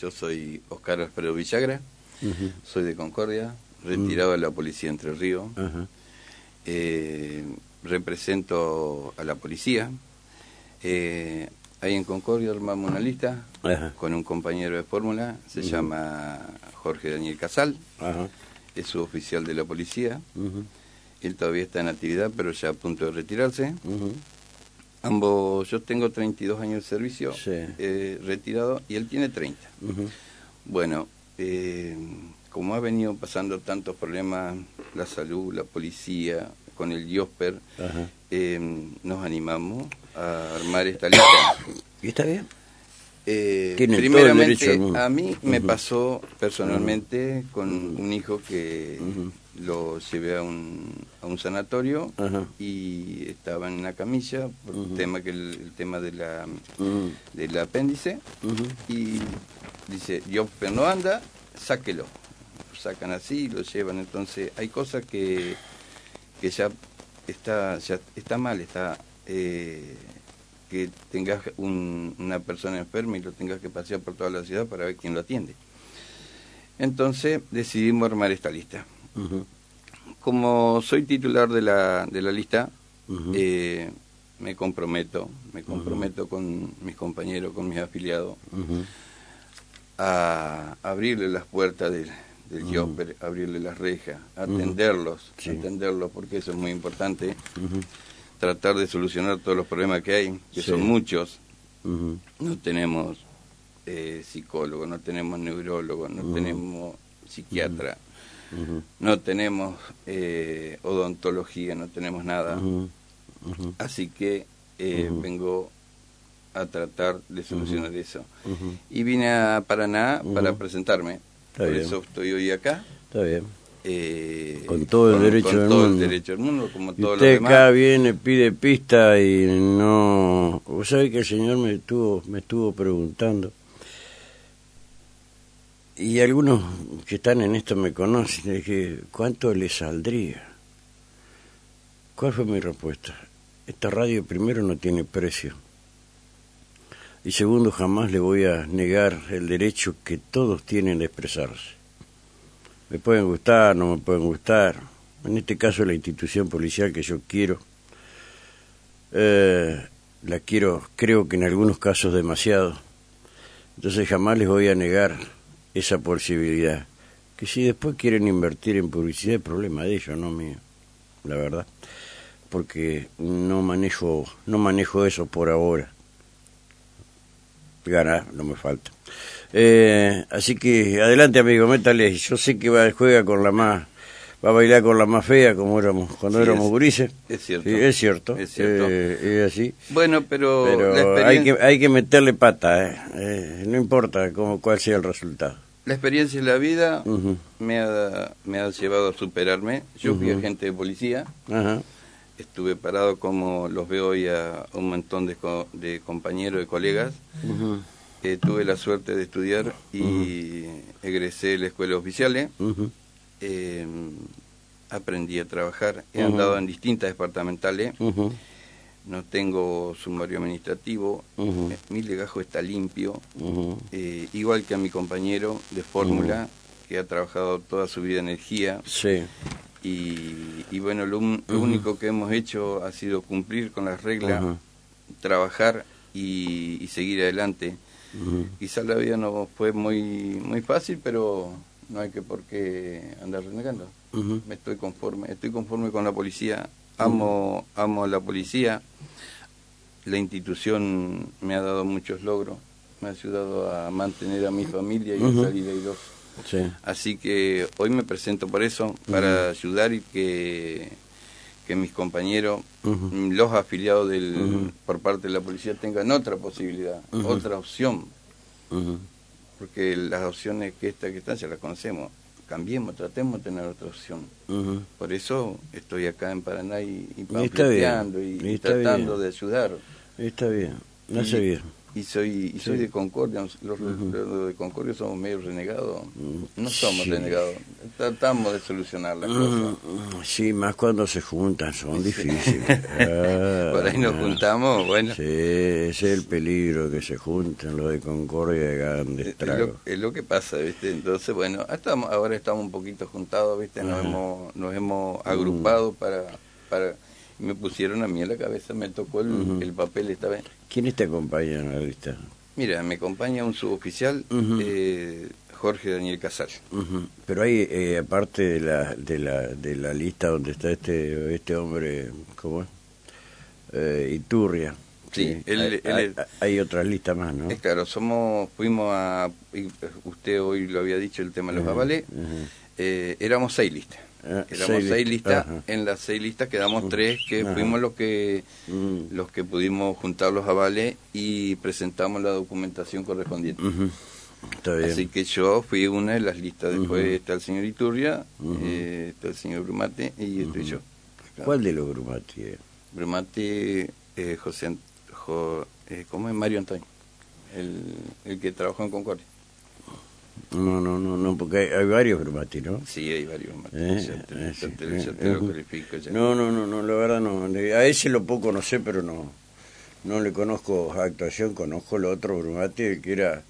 yo soy Oscar Alfredo Villagra, soy de Concordia, retirado de la policía Entre Ríos. Eh, represento a la policía. Eh, ahí en Concordia armamos una lista con un compañero de fórmula, se llama Jorge Daniel Casal, es su oficial de la policía. Él todavía está en actividad, pero ya a punto de retirarse. Ambos, yo tengo 32 años de servicio eh, retirado y él tiene 30. Bueno, eh, como ha venido pasando tantos problemas, la salud, la policía, con el IOSPER, eh, nos animamos a armar esta lista. ¿Y está bien? Eh, primeramente, a mí me pasó personalmente con un hijo que lo llevé a un, a un sanatorio y estaba en una camilla por el tema que el, tema de la del apéndice. Y dice yo pero no anda sáquelo lo sacan así lo llevan. Entonces hay cosas que que ya está ya está mal está eh, que tengas una persona enferma y lo tengas que pasear por toda la ciudad para ver quién lo atiende. Entonces decidimos armar esta lista. Como soy titular de la, de la lista, eh, me comprometo, me comprometo con mis compañeros, con mis afiliados, a abrirle las puertas del, del abrirle las rejas, atenderlos, atenderlos porque eso es muy importante. Tratar de solucionar todos los problemas que hay, que son muchos. No tenemos eh, psicólogo, no tenemos neurólogo, no tenemos psiquiatra, no tenemos eh, odontología, no tenemos nada. Así que eh, vengo a tratar de solucionar eso. Y vine a Paraná para presentarme. Por eso estoy hoy acá. Está bien. Eh, con todo el derecho del mundo. el derecho del mundo, como todo usted acá viene, pide pista y no... Vos sabés que el señor me estuvo, me estuvo preguntando, y algunos que están en esto me conocen, dije, ¿cuánto le saldría? ¿Cuál fue mi respuesta? Esta radio primero no tiene precio. Y segundo, jamás le voy a negar el derecho que todos tienen de expresarse me pueden gustar, no me pueden gustar. En este caso la institución policial que yo quiero, eh, la quiero, creo que en algunos casos demasiado. Entonces jamás les voy a negar esa posibilidad. Que si después quieren invertir en publicidad, es problema de ellos, no mío, la verdad. Porque no manejo, no manejo eso por ahora. Ganar no me falta. Eh, así que adelante, amigo, métale. Yo sé que va, juega con la más. Va a bailar con la más fea, como éramos cuando éramos gurises. Es cierto. es cierto. Es cierto. Eh, es así. Bueno, pero. hay, que, hay que meterle pata, eh. eh. no importa cómo, cuál sea el resultado. La experiencia de la vida me, ha, me ha llevado a superarme. Yo fui agente de policía. Estuve parado como los veo hoy a un montón de, de compañeros, de colegas. Eh, tuve la suerte de estudiar y egresé de la escuela oficial. Eh, aprendí a trabajar, he andado en distintas departamentales. No tengo sumario administrativo, eh, mi legajo está limpio, igual que a mi compañero de fórmula, que ha trabajado toda su vida en energía. Sí. Y, bueno, lo, único que hemos hecho ha sido cumplir con las reglas, trabajar y seguir adelante. Quizás la vida no fue muy muy fácil, pero no hay que por qué andar renegando. Me estoy conforme, estoy conforme con la policía, amo amo a la policía. La institución me ha dado muchos logros, me ha ayudado a mantener a mi familia y a salir airoso. Sí. Así que hoy me presento por eso, para ayudar y que que mis compañeros, los afiliados del, por parte de la policía tengan otra posibilidad, otra opción. Porque las opciones que esta que están ya las conocemos. Cambiemos, tratemos de tener otra opción. Por eso estoy acá en Paraná y, y, y, tratando de ayudar. Está bien, hace bien. y soy y soy de Concordia. Los, de Concordia somos medio renegados. No somos renegados. Tratamos de solucionar la cosa. Sí, más cuando se juntan, son difíciles. Por ahí nos juntamos, bueno. Sí, ese es el peligro, que se juntan los de Concordia de grandes es, es, lo, que pasa, ¿viste? Entonces, bueno, estamos, ahora estamos un poquito juntados, ¿viste? Nos, hemos, nos hemos agrupado para... para me pusieron a mí en la cabeza, me tocó el, papel esta vez. ¿Quiénes te acompañan lista? Mira, me acompaña un suboficial, eh, Jorge Daniel Casal. Pero hay, eh, aparte de la, de, la, de la lista donde está este, este hombre, ¿cómo es? Eh, Iturria. Sí, hay, otras listas más, ¿no? Es claro, somos, fuimos a, usted hoy lo había dicho, el tema de los avales, éramos seis listas. Ah, Éramos seis, listas, en las seis listas quedamos tres que fuimos los que mm. los que pudimos juntar los avales y presentamos la documentación correspondiente. Así que yo fui una de las listas. Después está el señor Iturria, eh, está el señor Brumate y estoy yo. ¿Cuál de los Brumate? Brumate, eh, José, eh, ¿cómo es? Mario Antonio, el, el que trabajó en Concordia. No, no, no, no, porque hay, varios Brumati, ¿no? Sí, hay varios No, no, no, no, la verdad no. A ese lo puedo conocer, pero no no le conozco actuación, conozco el otro Brumati, el que era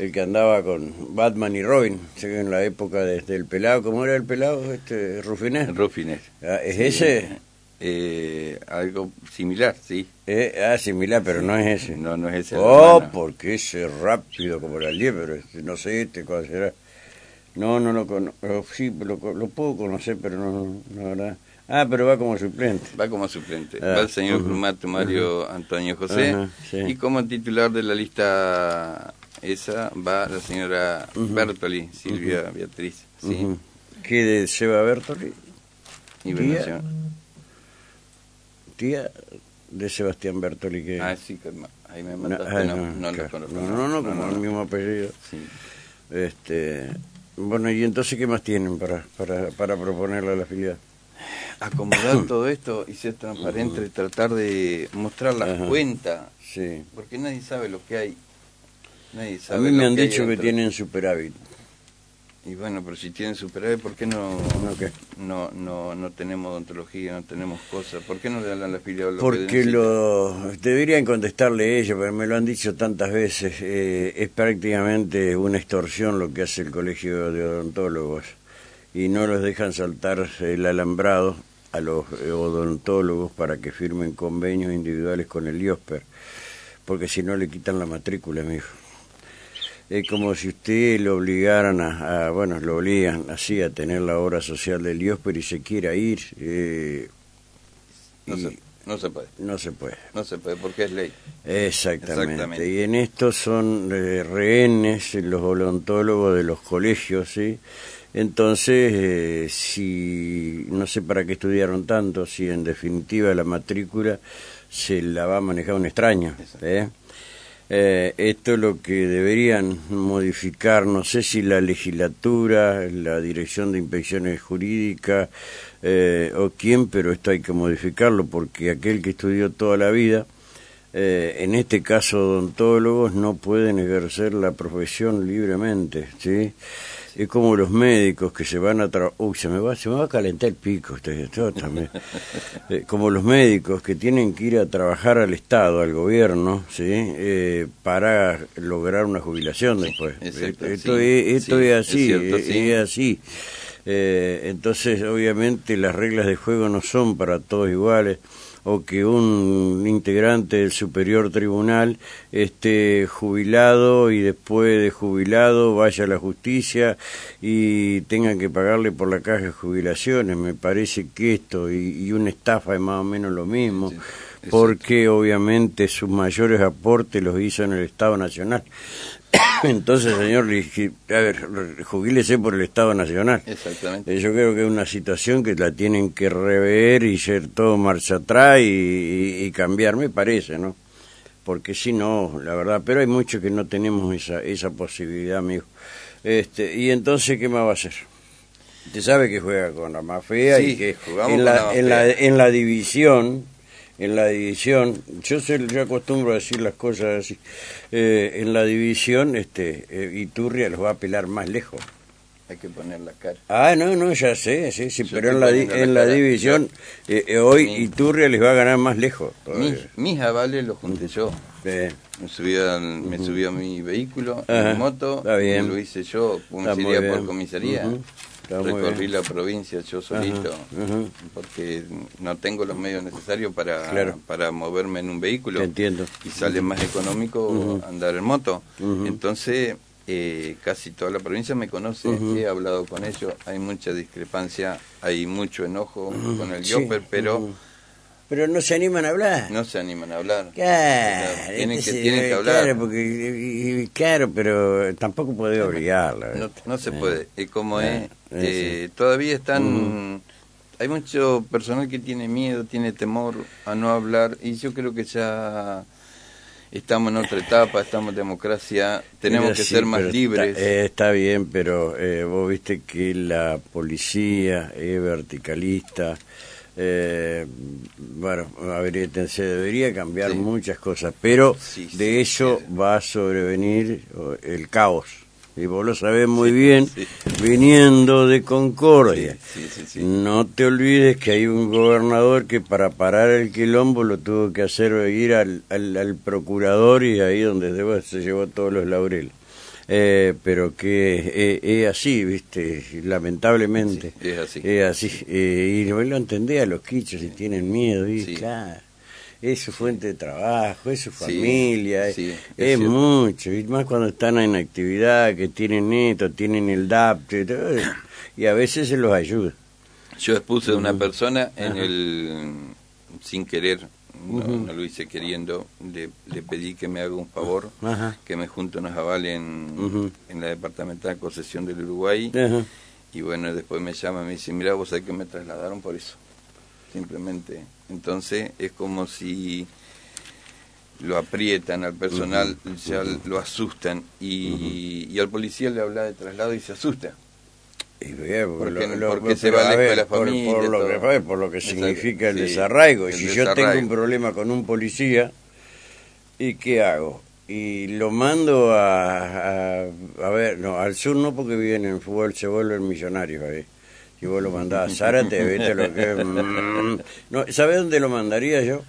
el que andaba con Batman y Robin, en la época desde el pelado, ¿cómo era el pelado? Este, Rufinés. Rufinés. Ah, ¿Es ese? Eh, algo similar, sí. Eh, ah, similar, pero no es ese. No, no es ese. Oh, porque ese rápido como el pero este, no sé este cuál será. No, no lo conozco. Sí, lo, lo, puedo conocer, pero no, la verdad. Ah, pero va como suplente. Va como suplente. Ah, va el señor uh Mario Antonio José. Y como titular de la lista esa va la señora Bertoli, Silvia Beatriz. ¿sí? ¿Qué lleva Bertoli? Tía de Sebastián Bertoli que... Ah, sí, que ahí me mandaste, no, no, no, no, no, como el mismo apellido. Sí. Este, bueno, y entonces, ¿qué más tienen para, para, para proponerle a la filial? Acomodar todo esto y ser transparente, tratar de mostrar las cuentas, sí. porque nadie sabe lo que hay. Nadie sabe a mí me han dicho que tienen superávit. Y bueno, pero si tienen superávit, ¿por qué no, no, no, no, tenemos odontología, no tenemos cosas? ¿Por qué no le dan la filial lo Porque lo deberían contestarle ellos, pero me lo han dicho tantas veces. Eh, es prácticamente una extorsión lo que hace el colegio de odontólogos y no los dejan saltar el alambrado a los odontólogos para que firmen convenios individuales con el IOSPER, porque si no le quitan la matrícula, mi hijo es como si usted lo obligaran a, bueno, lo obligan así a tener la obra social del Dios, pero y se quiera ir. Eh, no, se, no se puede. No se puede. No se puede porque es ley. Exactamente. Y en esto son eh, rehenes los odontólogos de los colegios, ¿sí? Entonces, eh, si no sé para qué estudiaron tanto, si en definitiva la matrícula se la va a manejar un extraño. ¿eh? Eh, esto es lo que deberían modificar, no sé si la legislatura, la Dirección de Inspecciones Jurídicas eh, o quién, pero esto hay que modificarlo porque aquel que estudió toda la vida, eh, en este caso odontólogos, no pueden ejercer la profesión libremente, ¿sí? Es como los médicos que se van a uy se me va se me va a calentar el pico usted también. Eh, como los médicos que tienen que ir a trabajar al estado al gobierno sí eh, para lograr una jubilación después. esto, es, esto es así es, así. Eh, entonces obviamente las reglas de juego no son para todos iguales o que un integrante del superior tribunal esté jubilado y después de jubilado vaya a la justicia y tengan que pagarle por la caja de jubilaciones. Me parece que esto y, una estafa es más o menos lo mismo. Porque obviamente sus mayores aportes los hizo en el Estado Nacional. Entonces, señor, a ver, jubílese por el Estado Nacional. Exactamente. Yo creo que es una situación que la tienen que rever y ser todo marcha atrás y, cambiar, me parece, ¿no? Porque si no, la verdad, pero hay muchos que no tenemos esa, esa posibilidad, amigo. Este, y entonces, ¿qué más va a hacer? Usted sabe que juega con la más fea y que en la, en, la, en la división en la división, yo sé, yo acostumbro a decir las cosas así, eh, en la división este eh, Iturria los va a pelar más lejos. Hay que poner la cara. Ah, no, no, ya sé, sí, sí, pero en la, en la división eh, hoy Iturria les va a ganar más lejos. Mis, mis, avales los junté yo. Me subí, a, me subí a mi vehículo, a mi moto, lo hice yo, comisaría por comisaría. Recorrí la provincia yo solito, porque no tengo los medios necesarios para, para moverme en un vehículo. entiendo. Y sale más económico andar en moto. Entonces, eh, casi toda la provincia me conoce, he hablado con ellos, hay mucha discrepancia, hay mucho enojo con el sí. pero... Pero no se animan a hablar. No se animan a hablar. Claro, tienen, que, tienen que hablar. Claro, porque, claro, pero tampoco puede obligarla. No, no se puede. Es como es. Eh, todavía están. Hay mucho personal que tiene miedo, tiene temor a no hablar, y yo creo que ya estamos en otra etapa, estamos en democracia, tenemos que ser más libres. Eh, está, bien, pero eh, vos viste que la policía es verticalista. Eh, bueno, se debería cambiar muchas cosas, pero de eso va a sobrevenir el caos. Y vos lo sabés muy bien, viniendo de Concordia. No te olvides que hay un gobernador que para parar el quilombo lo tuvo que hacer ir al, al, procurador y ahí donde se llevó todos los laureles. Eh, pero que es, así, viste, lamentablemente. es así. Es así. Eh, y lo entendía a los quichos si tienen miedo, y claro es su fuente de trabajo, es su familia, es, mucho, y más cuando están en actividad, que tienen neto, tienen el DAP, y a veces se los ayuda. Yo expuse a una persona en el, sin querer, no, lo hice queriendo, le, le, pedí que me haga un favor, que me junte unos avales en, en la departamental concesión del Uruguay, y bueno, después me llama y me dice, mira, vos sabés que me trasladaron por eso simplemente. Entonces es como si lo aprietan al personal, ya lo asustan y, y, al policía le habla de traslado y se asusta. Y porque, se va de la familia. Por, lo, que, por lo que significa el desarraigo. y si yo tengo un problema con un policía, ¿y qué hago? Y lo mando a, a, ver, no, al sur no porque viven en fútbol, se vuelven millonarios ahí y vos lo mandás a Zárate, viste lo que... Mm, no, ¿Sabés dónde lo mandaría yo?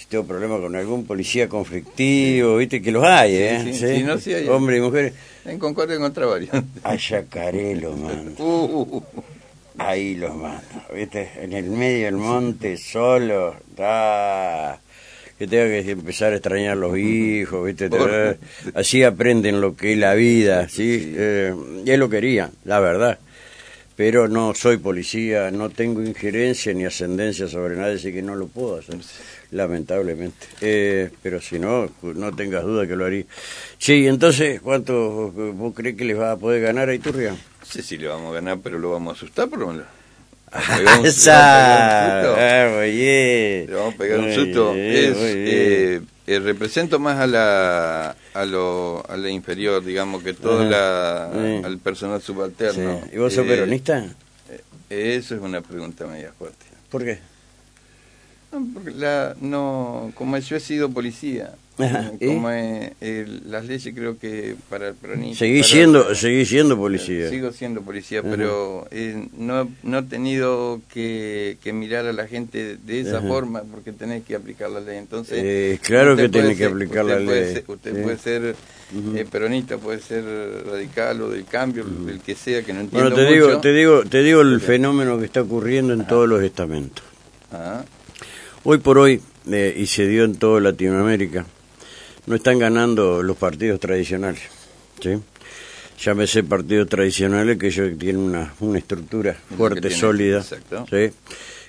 Si tengo problema con algún policía conflictivo, viste que los hay, ¿eh? Sí, no, sí hay. Hombres y mujeres. En Concordia encontré varios. A Yacaré lo mando. Uh. Ahí los mando, viste, en el medio del monte, solo, da que tengo que empezar a extrañar los hijos, ¿viste? Así aprenden lo que es la vida, ¿sí? Eh, y él lo quería, la verdad pero no soy policía, no tengo injerencia ni ascendencia sobre nadie, así que no lo puedo hacer, lamentablemente. Eh, pero si no, no tengas duda que lo haría. Sí, entonces, ¿cuánto vos crees que les va a poder ganar a Iturria? Sí, sí, le vamos a ganar, pero lo vamos a asustar por lo menos. Le vamos a pegar un susto. Es, eh, eh, represento más a la a lo a la inferior, digamos que todo la, al personal subalterno. ¿Y vos sos eh, peronista? eso es una pregunta media fuerte. ¿Por qué? No, porque la, no, como yo he sido policía, como las leyes creo que para el peronismo... Seguí, siendo, seguí siendo policía. Sigo siendo policía, pero eh, no, no he tenido que, que, mirar a la gente de esa forma porque tenés que aplicar la ley. Entonces, eh, claro que tenés que aplicar la ley. usted puede ser eh, peronista, puede ser radical o del cambio, el que sea, que no entiendo bueno, te Digo, te, digo, te digo el fenómeno que está ocurriendo en todos los estamentos. Ah. Hoy por hoy, y se dio en toda Latinoamérica, no están ganando los partidos tradicionales. ¿sí? Llámese partidos tradicionales que ellos tienen una, una estructura fuerte, sólida. ¿sí?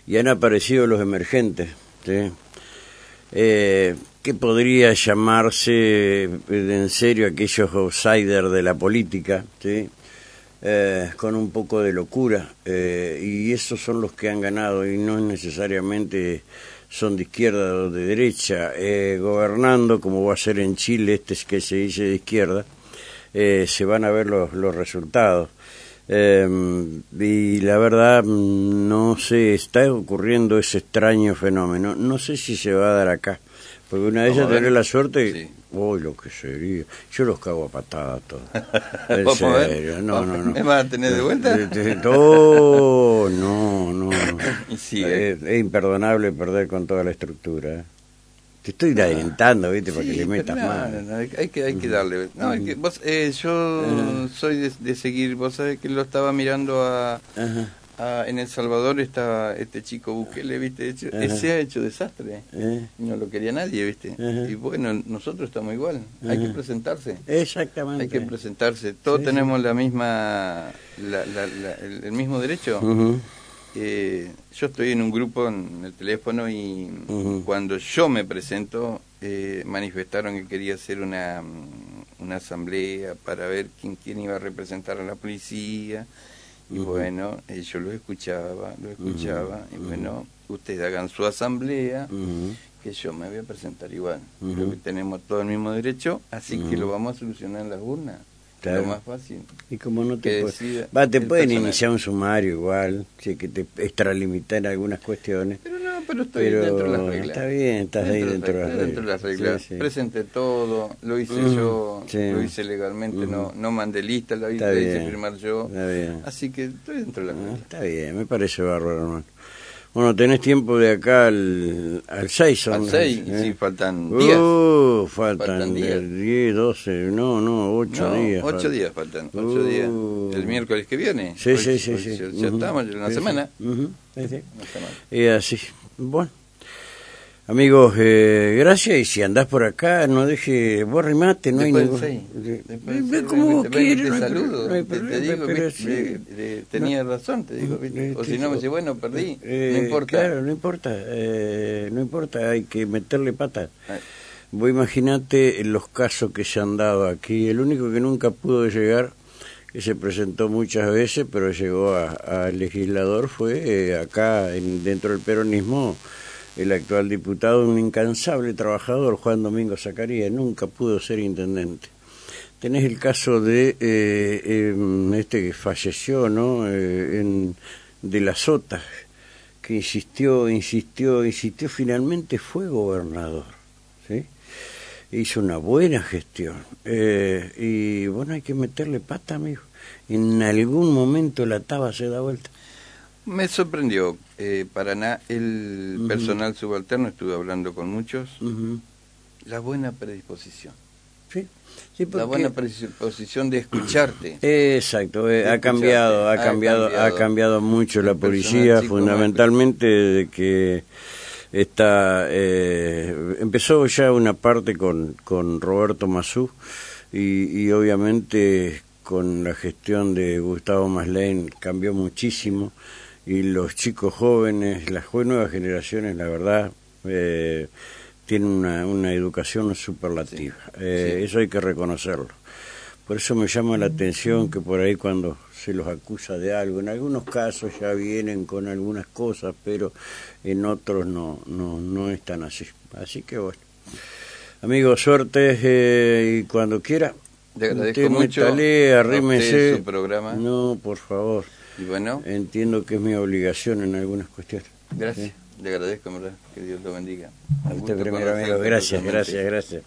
Y han aparecido los emergentes. ¿sí? Eh, que podría llamarse eh, en serio aquellos outsiders de la política, ¿sí? Eh, con un poco de locura, y esos son los que han ganado y no necesariamente son de izquierda o de derecha, eh, gobernando, como va a ser en Chile, este es que se dice de izquierda, eh, se van a ver los, los resultados. Em, y la verdad, no sé, está ocurriendo ese extraño fenómeno. No sé si se va a dar acá. Porque una vez ya tener la suerte, uy, lo que sería. Yo los cago a patadas todos. En serio, no, no, no. ¿Me vas a tener de vuelta? no, no, no. Eh. es, imperdonable perder con toda la estructura. ¿eh? Te estoy alentando, ¿viste? Para que le metas más. No, hay, que, hay que darle. No, que vos, eh, yo soy de, seguir, vos sabés que lo estaba mirando a, en El Salvador, estaba este chico Bukele, ¿viste? Hecho, ese ha hecho desastre. No lo quería nadie, ¿viste? Y bueno, nosotros estamos igual. Hay que presentarse. Exactamente. Hay que presentarse. Todos tenemos la misma, la, el, mismo derecho. Eh, yo estoy en un grupo en el teléfono y cuando yo me presento eh, manifestaron que quería hacer una, una asamblea para ver quién, quién iba a representar a la policía y bueno, eh, yo lo escuchaba, lo escuchaba y bueno, ustedes hagan su asamblea que yo me voy a presentar igual. Creo que tenemos todo el mismo derecho, así que lo vamos a solucionar en las urnas. Lo más fácil. Y como no te Va, te pueden iniciar un sumario igual, sí, que te extralimitan algunas cuestiones. Pero no, pero estoy dentro de las reglas. Está bien, estás ahí dentro, de las reglas. Dentro de las reglas. Presente todo, lo hice yo, lo hice legalmente, no no mandé lista, lo hice, firmar yo. Así que estoy dentro de las ah, reglas. Está bien, me parece bárbaro, hermano. Bueno, tenés tiempo de acá al, al 6. Al 6, ¿eh? sí, faltan días. Uh, faltan, 10, 12, no, no, 8 días. 8 días faltan, 8 uh. días. El miércoles que viene. Sí, sí, sí, sí. Ya, estamos en una semana. Uh sí, sí. Y así, bueno. Amigos, eh, gracias y si andás por acá, no deje, vos remate, no hay ningún... Ve como quieres, te saludo, te, digo, tenía razón, te digo, o si no me dice, bueno, perdí, eh, no importa. Claro, no importa, eh, no importa, hay que meterle pata. Vos imaginate los casos que se han dado aquí, el único que nunca pudo llegar se presentó muchas veces, pero llegó al legislador, fue eh, acá en, dentro del peronismo el actual diputado, un incansable trabajador, Juan Domingo Zacarías, nunca pudo ser intendente. Tenés el caso de eh, em, este que falleció, ¿no? Eh, en, de la Sota, que insistió, insistió, insistió, finalmente fue gobernador. Hizo una buena gestión. Eh, y bueno, hay que meterle pata, amigo. En algún momento la taba se da vuelta. Me sorprendió eh, Paraná, el personal subalterno, estuve hablando con muchos, la buena predisposición. Sí. La buena predisposición de escucharte. Exacto, eh, ha, cambiado, ha, cambiado, ha cambiado, mucho la policía, fundamentalmente de que está eh, empezó ya una parte con, con Roberto Mazú y, y obviamente con la gestión de Gustavo Maslén cambió muchísimo y los chicos jóvenes, las nuevas generaciones, la verdad, eh, tienen una, una educación superlativa. Eh, eso hay que reconocerlo. Por eso me llama la atención que por ahí cuando se los acusa de algo, en algunos casos ya vienen con algunas cosas, pero en otros no, no, no es tan así. Así que bueno. Amigos, suerte eh, y cuando quiera. Le agradezco mucho. arrímese. su programa. No, por favor. Y bueno. Entiendo que es mi obligación en algunas cuestiones. Gracias. Le agradezco, ¿verdad? Que Dios lo bendiga. A usted primero, amigo. Gracias, gracias, gracias.